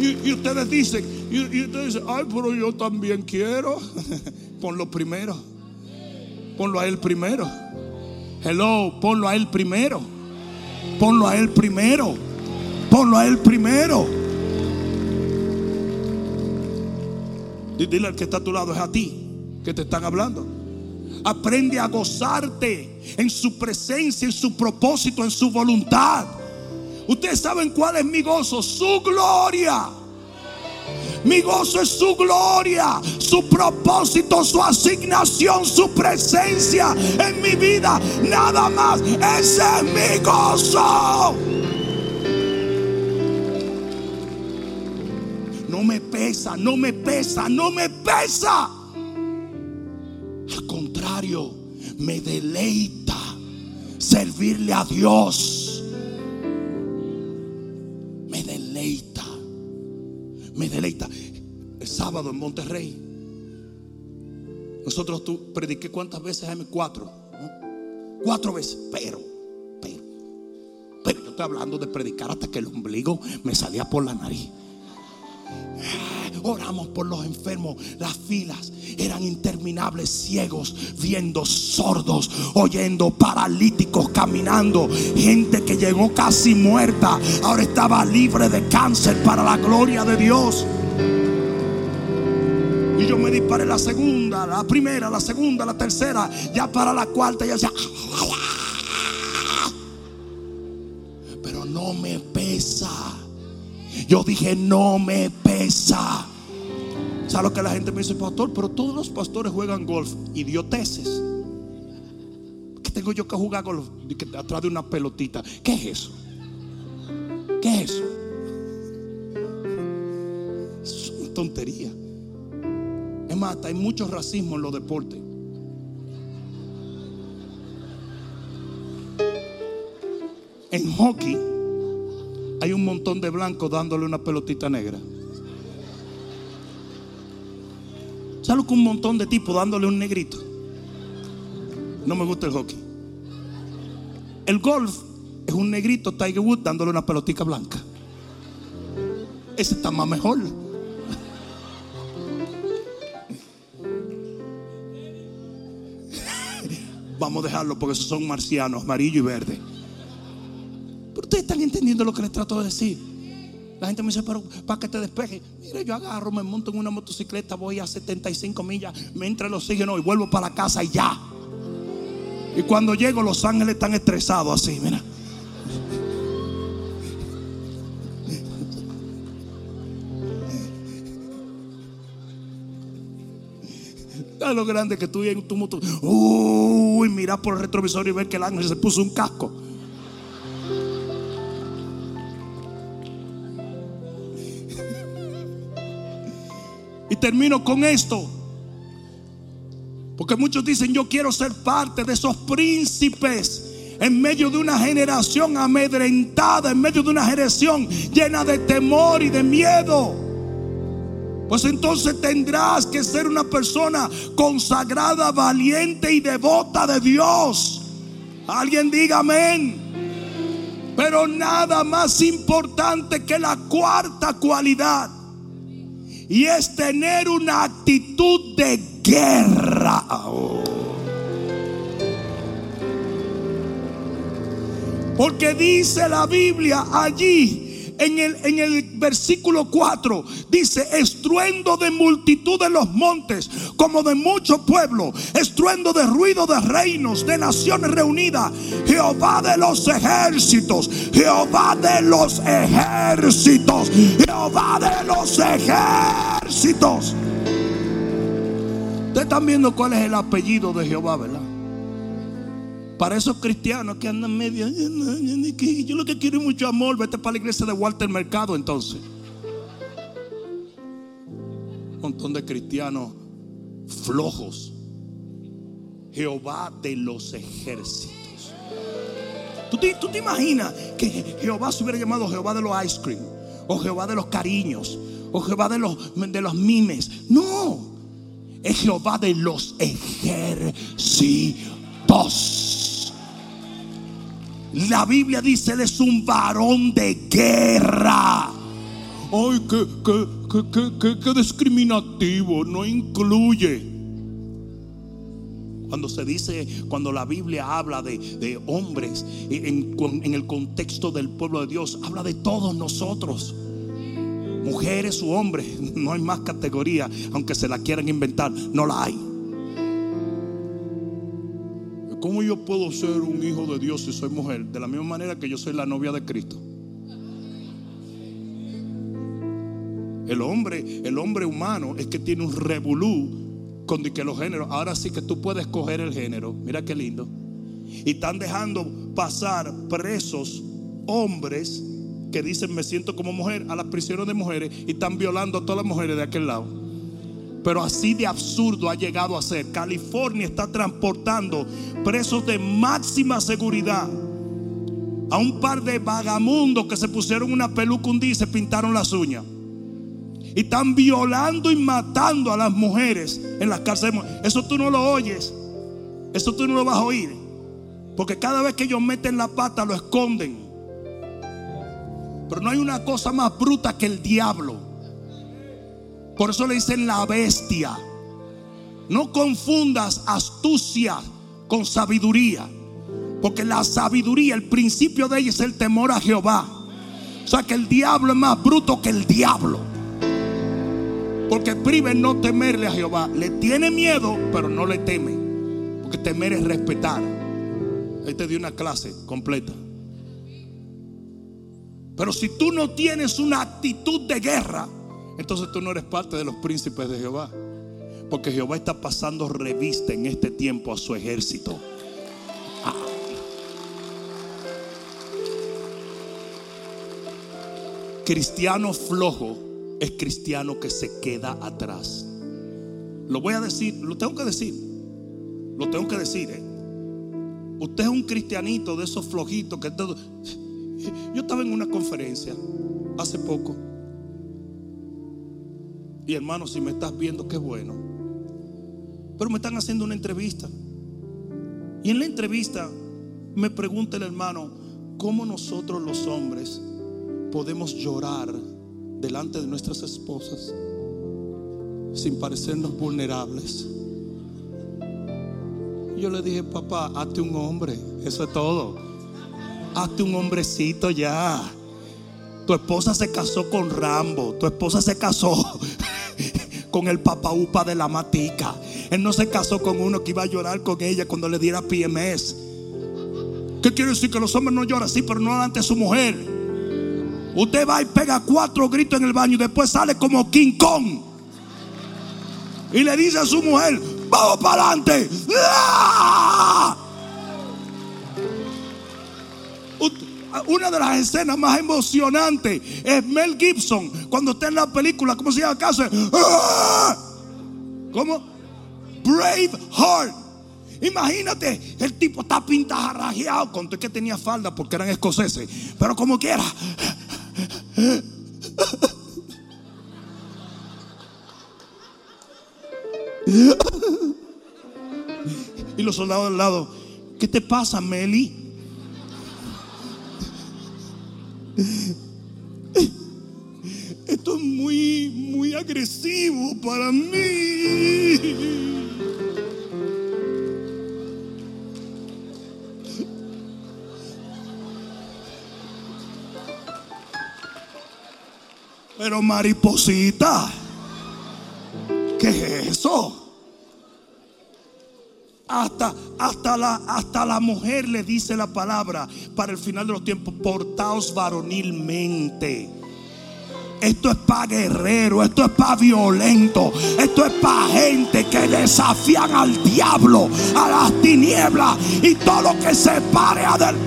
Y, ustedes dicen, Y, y usted dice, ay, pero yo también quiero. <laughs> Ponlo primero. Ponlo a él primero. Hello, ponlo a él primero. Ponlo a él primero. Ponlo a él primero. Dile al que está a tu lado, es a ti que te están hablando. Aprende a gozarte en su presencia, en su propósito, en su voluntad. Ustedes saben cuál es mi gozo, su gloria. Mi gozo es su gloria, su propósito, su asignación, su presencia en mi vida. Nada más. Ese es mi gozo. No me pesa, no me pesa, no me pesa. Al contrario, me deleita servirle a Dios. Deleita. El sábado en Monterrey, nosotros tú prediqué cuántas veces, Jaime? Cuatro. Cuatro veces, pero, pero, pero yo estoy hablando de predicar hasta que el ombligo me salía por la nariz. Oramos por los enfermos. Las filas eran interminables, ciegos, viendo, sordos, oyendo, paralíticos, caminando. Gente que llegó casi muerta, ahora estaba libre de cáncer para la gloria de Dios. Y yo me disparé la segunda, la primera, la segunda, la tercera, ya para la cuarta, ya decía. Pero no me pesa. Yo dije, no me pesa. ¿Sabes lo que la gente me dice, pastor? Pero todos los pastores juegan golf. Idioteces. ¿Qué tengo yo que jugar golf? Atrás de una pelotita. ¿Qué es eso? ¿Qué es eso? Es una tontería. Es más, hay mucho racismo en los deportes. En hockey hay un montón de blancos dándole una pelotita negra. Un montón de tipos dándole un negrito? No me gusta el hockey. El golf es un negrito Tiger Woods dándole una pelotita blanca. Ese está más mejor. <laughs> Vamos a dejarlo porque esos son marcianos, amarillo y verde. Pero ustedes están entendiendo lo que les trato de decir. La gente me dice, pero para que te despeje. Mire, yo agarro, me monto en una motocicleta, voy a 75 millas, me entra el oxígeno y vuelvo para la casa y ya. Y cuando llego, los ángeles están estresados así, mira. <laughs> A lo grande que tú en tu moto. Uy, mira por el retrovisor y ver que el ángel se puso un casco. Termino con esto. Porque muchos dicen, yo quiero ser parte de esos príncipes en medio de una generación amedrentada, en medio de una generación llena de temor y de miedo. Pues entonces tendrás que ser una persona consagrada, valiente y devota de Dios. Alguien diga amén. Pero nada más importante que la cuarta cualidad. Y es tener una actitud de guerra. Porque dice la Biblia allí en el, en el versículo 4 dice, estruendo de multitud de los montes, como de mucho pueblo, estruendo de ruido de reinos, de naciones reunidas, Jehová de los ejércitos, Jehová de los ejércitos, Jehová de los ejércitos. Ustedes están viendo cuál es el apellido de Jehová, ¿verdad? Para esos cristianos que andan medio, yo lo que quiero es mucho amor, vete para la iglesia de Walter Mercado entonces. Un montón de cristianos flojos. Jehová de los ejércitos. ¿Tú te, ¿Tú te, imaginas que Jehová se hubiera llamado Jehová de los ice cream? O Jehová de los cariños. O Jehová de los, de los mimes. No. Es Jehová de los ejércitos. La Biblia dice, Él es un varón de guerra. ay, qué, qué, qué, discriminativo, no incluye. Cuando se dice, cuando la Biblia habla de, hombres en, en, el contexto del pueblo de Dios, habla de todos nosotros. Mujeres u hombres, <laughs> no hay más categoría, aunque se la quieran inventar, no la hay. ¿Cómo yo puedo ser un hijo de Dios si soy mujer? De la misma manera que yo soy la novia de Cristo. El hombre, el hombre humano es que tiene un revolú con que los géneros. Ahora sí que tú puedes coger el género. Mira qué lindo. Y están dejando pasar presos hombres que dicen me siento como mujer a las prisiones de mujeres y están violando a todas las mujeres de aquel lado. Pero así de absurdo ha llegado a ser. California está transportando presos de máxima seguridad a un par de vagamundos que se pusieron una peluca un día y se pintaron las uñas. Y están violando y matando a las mujeres en las cárceles. Eso tú no lo oyes. Eso tú no lo vas a oír. Porque cada vez que ellos meten la pata lo esconden. Pero no hay una cosa más bruta que el diablo. Por eso le dicen la bestia. No confundas astucia con sabiduría. Porque la sabiduría, el principio de ella es el temor a Jehová. O sea que el diablo es más bruto que el diablo. Porque prive no temerle a Jehová. Le tiene miedo, pero no le teme. Porque temer es respetar. Ahí te di una clase completa. Pero si tú no tienes una actitud de guerra, entonces tú no eres parte de los príncipes de Jehová. Porque Jehová está pasando revista en este tiempo a su ejército. Ah. Cristiano flojo es cristiano que se queda atrás. Lo voy a decir, lo tengo que decir. Lo tengo que decir. ¿eh? Usted es un cristianito de esos flojitos que todo. Yo estaba en una conferencia hace poco y hermano, si me estás viendo, qué bueno. Pero me están haciendo una entrevista. Y en la entrevista me pregunta el hermano, ¿cómo nosotros los hombres podemos llorar delante de nuestras esposas sin parecernos vulnerables? Yo le dije, papá, hazte un hombre, eso es todo. Hazte un hombrecito ya. Tu esposa se casó con Rambo, tu esposa se casó <laughs> con el papa upa de la matica. Él no se casó con uno que iba a llorar con ella cuando le diera PMS. ¿Qué quiere decir? Que los hombres no lloran así, pero no ante su mujer. Usted va y pega cuatro gritos en el baño y después sale como King Kong. Y le dice a su mujer, vamos para adelante. ¡Ah! Una de las escenas más emocionantes es Mel Gibson cuando está en la película, ¿cómo se llama acaso? ¡Ah! ¿Cómo? Brave Heart. Imagínate, el tipo está pintarrajeado, conté que tenía falda porque eran escoceses, pero como quiera. Y los soldados al lado, ¿qué te pasa, Meli? Esto es muy, muy agresivo para mí. Pero mariposita, ¿qué es eso? Hasta, hasta, la, hasta la mujer le dice la palabra para el final de los tiempos, portaos varonilmente. Esto es para guerrero, esto es para violento, esto es para gente que desafían al diablo, a las tinieblas y todo lo que se pare adelante.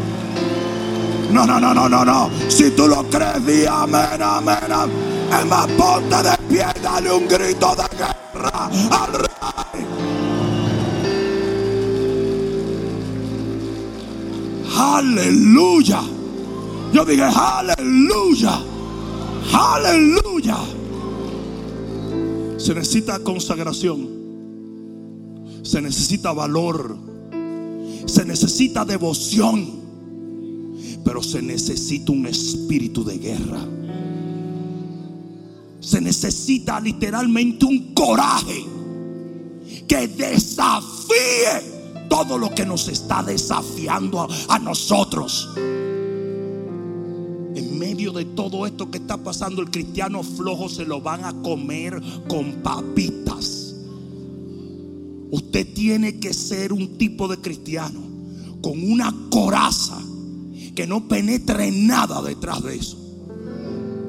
No, no, no, no, no, no. Si tú lo crees, di amén, amén, amén. Más, ponte de pie, dale un grito de guerra al rey. Aleluya. Yo dije, aleluya. Aleluya. Se necesita consagración. Se necesita valor. Se necesita devoción. Pero se necesita un espíritu de guerra. Se necesita literalmente un coraje que desafíe todo lo que nos está desafiando a, a nosotros. De todo esto que está pasando, el cristiano flojo se lo van a comer con papitas. Usted tiene que ser un tipo de cristiano con una coraza que no penetre nada detrás de eso.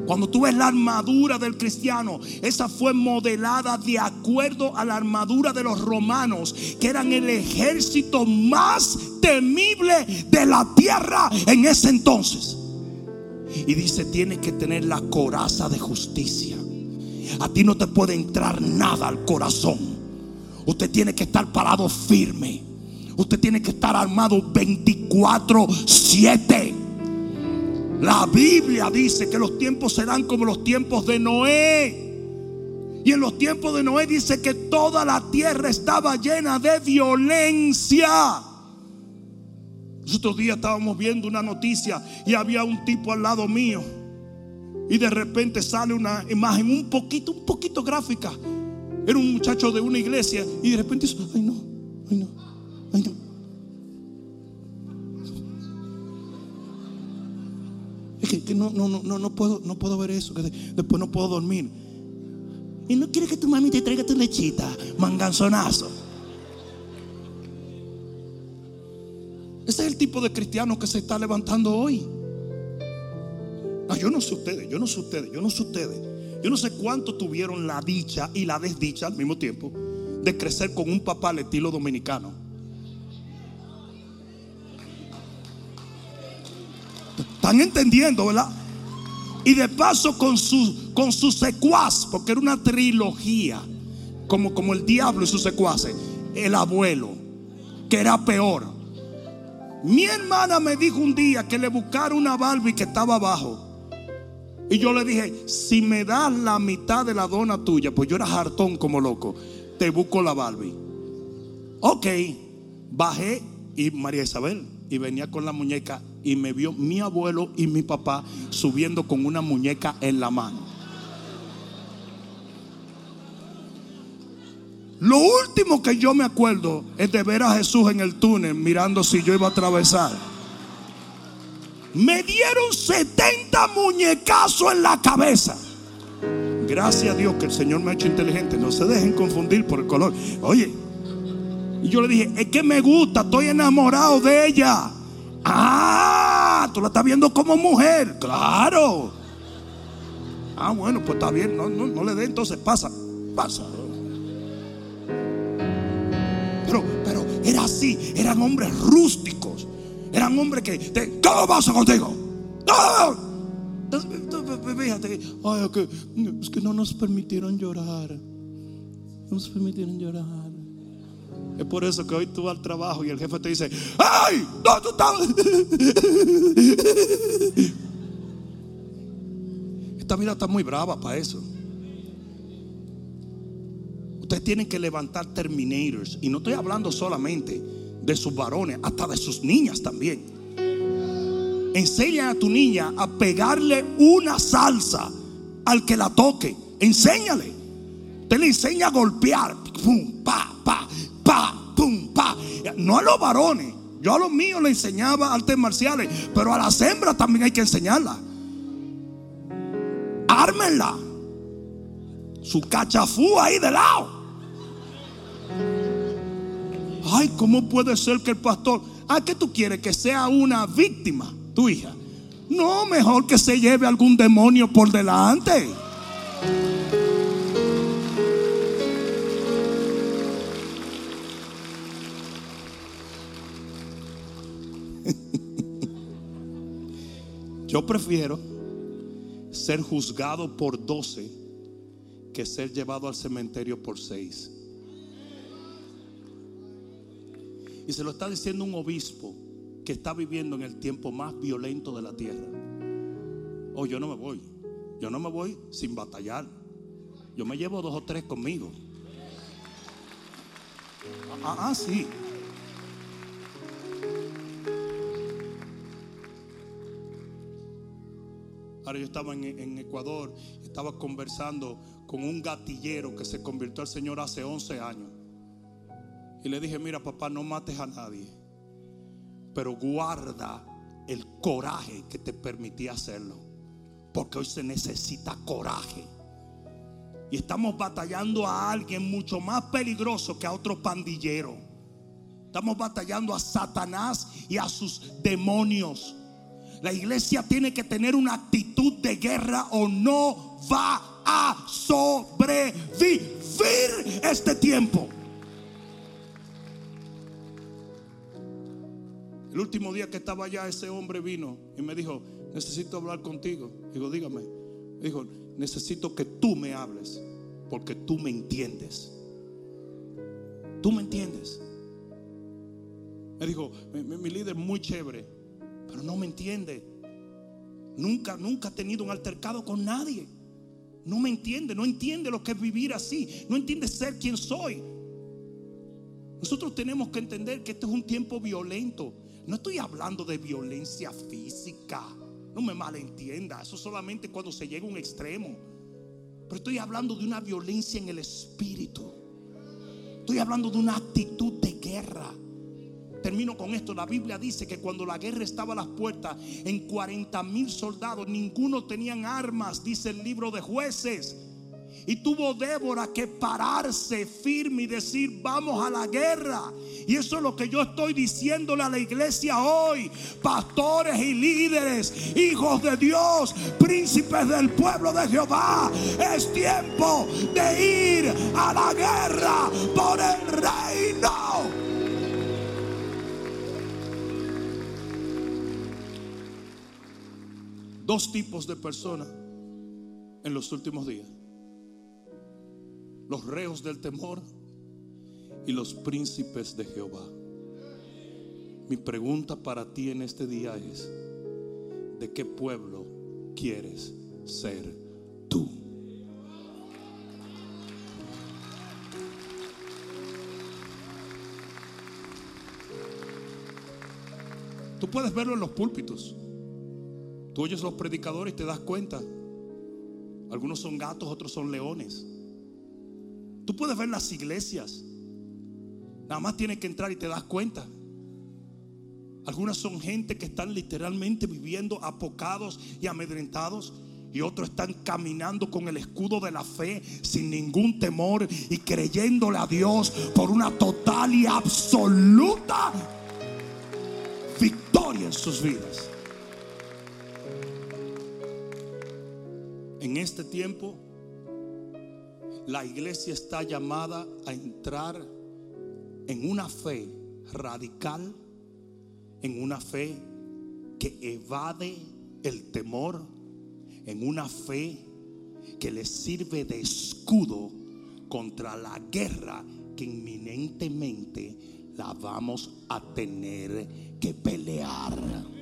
Cuando tú ves la armadura del cristiano, esa fue modelada de acuerdo a la armadura de los romanos, que eran el ejército más temible de la tierra en ese entonces. Y dice, tiene que tener la coraza de justicia. A ti no te puede entrar nada al corazón. Usted tiene que estar parado firme. Usted tiene que estar armado 24/7. La Biblia dice que los tiempos serán como los tiempos de Noé. Y en los tiempos de Noé dice que toda la tierra estaba llena de violencia. Los otros días estábamos viendo una noticia y había un tipo al lado mío. Y de repente sale una imagen un poquito, un poquito gráfica. Era un muchacho de una iglesia y de repente dice, ay no, ay no, ay no. Es que, que no, no, no, no, puedo, no puedo ver eso, que de- después no puedo dormir. Y no quiere que tu mami te traiga tu lechita, manganzonazo. Ese es el tipo de cristiano que se está levantando hoy. No, yo no sé ustedes, yo no sé ustedes, yo no sé ustedes. Yo no sé cuánto tuvieron la dicha y la desdicha al mismo tiempo de crecer con un papá al estilo dominicano. Están entendiendo, ¿verdad? Y de paso con su, con secuaz, porque era una trilogía, como, como el diablo y sus secuaces, el abuelo, que era peor. Mi hermana me dijo un día que le buscara una Barbie que estaba abajo. Y yo le dije, si me das la mitad de la dona tuya, pues yo era hartón como loco, te busco la Barbie. Ok, bajé y María Isabel, y venía con la muñeca y me vio mi abuelo y mi papá subiendo con una muñeca en la mano. Lo último que yo me acuerdo es de ver a Jesús en el túnel mirando si yo iba a atravesar. Me dieron 70 muñecazos en la cabeza. Gracias a Dios que el Señor me ha hecho inteligente. No se dejen confundir por el color. Oye, y yo le dije, es que me gusta, estoy enamorado de ella. Ah, tú la estás viendo como mujer. Claro. Ah, bueno, pues está bien. No, no, no le dé, entonces pasa. Pasa. Era así. Eran hombres rústicos. Eran hombres que. ¿Qué pasa contigo? Entonces, Fíjate, ay, es que, no nos permitieron llorar. No nos permitieron llorar. Es por eso que hoy tú vas al trabajo y el jefe te dice, ¡ay! No, tú estabas. Esta vida está muy brava para eso. Ustedes tienen que levantar terminators. Y no estoy hablando solamente de sus varones, hasta de sus niñas también. Enseña a tu niña a pegarle una salsa al que la toque. Enséñale. Usted le enseña a golpear. Pum, pa, pa, pa, pum, pa. No a los varones. Yo a los míos le enseñaba artes marciales. Pero a las hembras también hay que enseñarla. Ármenla. Su cachafú ahí de lado. Ay, ¿cómo puede ser que el pastor... ¿A qué tú quieres? Que sea una víctima, tu hija. No, mejor que se lleve algún demonio por delante. <laughs> Yo prefiero ser juzgado por 12 que ser llevado al cementerio por 6. Y se lo está diciendo un obispo que está viviendo en el tiempo más violento de la tierra. Oh, yo no me voy. Yo no me voy sin batallar. Yo me llevo dos o tres conmigo. Ah, ah, sí. Ahora yo estaba en, en Ecuador, estaba conversando con un gatillero que se convirtió al Señor hace 11 años. Y le dije, mira papá, no mates a nadie, pero guarda el coraje que te permitía hacerlo. Porque hoy se necesita coraje. Y estamos batallando a alguien mucho más peligroso que a otro pandillero. Estamos batallando a Satanás y a sus demonios. La iglesia tiene que tener una actitud de guerra o no va a sobrevivir este tiempo. El último día que estaba allá, ese hombre vino y me dijo, necesito hablar contigo. Digo, dígame. Dijo, necesito que tú me hables, porque tú me entiendes. Tú me entiendes. Me dijo, mi, mi líder muy chévere, pero no me entiende. Nunca, nunca ha tenido un altercado con nadie. No me entiende, no entiende lo que es vivir así. No entiende ser quien soy. Nosotros tenemos que entender que este es un tiempo violento. No estoy hablando de violencia física. No me malentienda. Eso solamente cuando se llega a un extremo. Pero estoy hablando de una violencia en el espíritu. Estoy hablando de una actitud de guerra. Termino con esto. La Biblia dice que cuando la guerra estaba a las puertas, en 40 mil soldados, ninguno tenían armas, dice el libro de jueces. Y tuvo Débora que pararse firme y decir, vamos a la guerra. Y eso es lo que yo estoy diciéndole a la iglesia hoy. Pastores y líderes, hijos de Dios, príncipes del pueblo de Jehová. Es tiempo de ir a la guerra por el reino. Dos tipos de personas en los últimos días los reos del temor y los príncipes de Jehová. Mi pregunta para ti en este día es, ¿de qué pueblo quieres ser tú? Tú puedes verlo en los púlpitos. Tú oyes los predicadores y te das cuenta. Algunos son gatos, otros son leones. Tú puedes ver las iglesias. Nada más tienes que entrar y te das cuenta. Algunas son gente que están literalmente viviendo apocados y amedrentados. Y otros están caminando con el escudo de la fe sin ningún temor y creyéndole a Dios por una total y absoluta victoria en sus vidas. En este tiempo la iglesia está llamada a entrar en una fe radical, en una fe que evade el temor, en una fe que le sirve de escudo contra la guerra que inminentemente la vamos a tener que pelear.